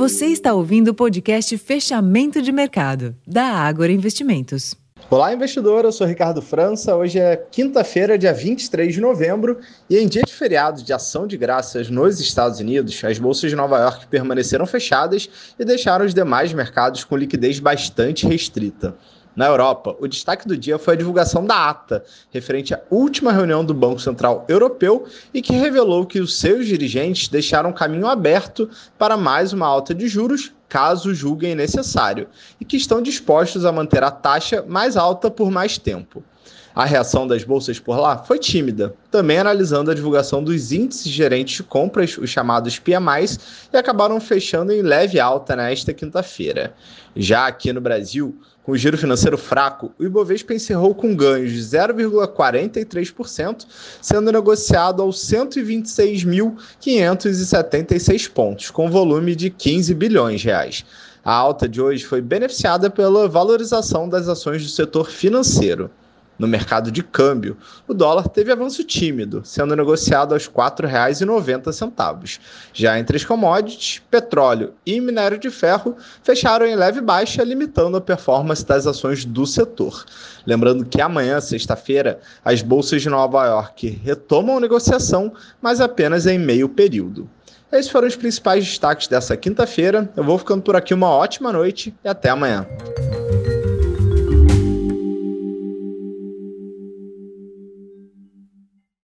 Você está ouvindo o podcast Fechamento de Mercado, da Ágora Investimentos. Olá, investidor. Eu sou Ricardo França. Hoje é quinta-feira, dia 23 de novembro, e em dia de feriado de ação de graças nos Estados Unidos, as bolsas de Nova York permaneceram fechadas e deixaram os demais mercados com liquidez bastante restrita. Na Europa, o destaque do dia foi a divulgação da ata, referente à última reunião do Banco Central Europeu e que revelou que os seus dirigentes deixaram caminho aberto para mais uma alta de juros, caso julguem necessário, e que estão dispostos a manter a taxa mais alta por mais tempo. A reação das bolsas por lá foi tímida, também analisando a divulgação dos índices gerentes de compras, os chamados PMIs, e acabaram fechando em leve alta nesta quinta-feira. Já aqui no Brasil, com o giro financeiro fraco, o Ibovespa encerrou com ganhos de 0,43%, sendo negociado aos 126.576 pontos, com volume de 15 bilhões de reais. A alta de hoje foi beneficiada pela valorização das ações do setor financeiro. No mercado de câmbio, o dólar teve avanço tímido, sendo negociado aos R$ 4,90. Já entre as commodities, petróleo e minério de ferro fecharam em leve baixa, limitando a performance das ações do setor. Lembrando que amanhã, sexta-feira, as bolsas de Nova York retomam negociação, mas apenas em meio período. Esses foram os principais destaques dessa quinta-feira. Eu vou ficando por aqui uma ótima noite e até amanhã.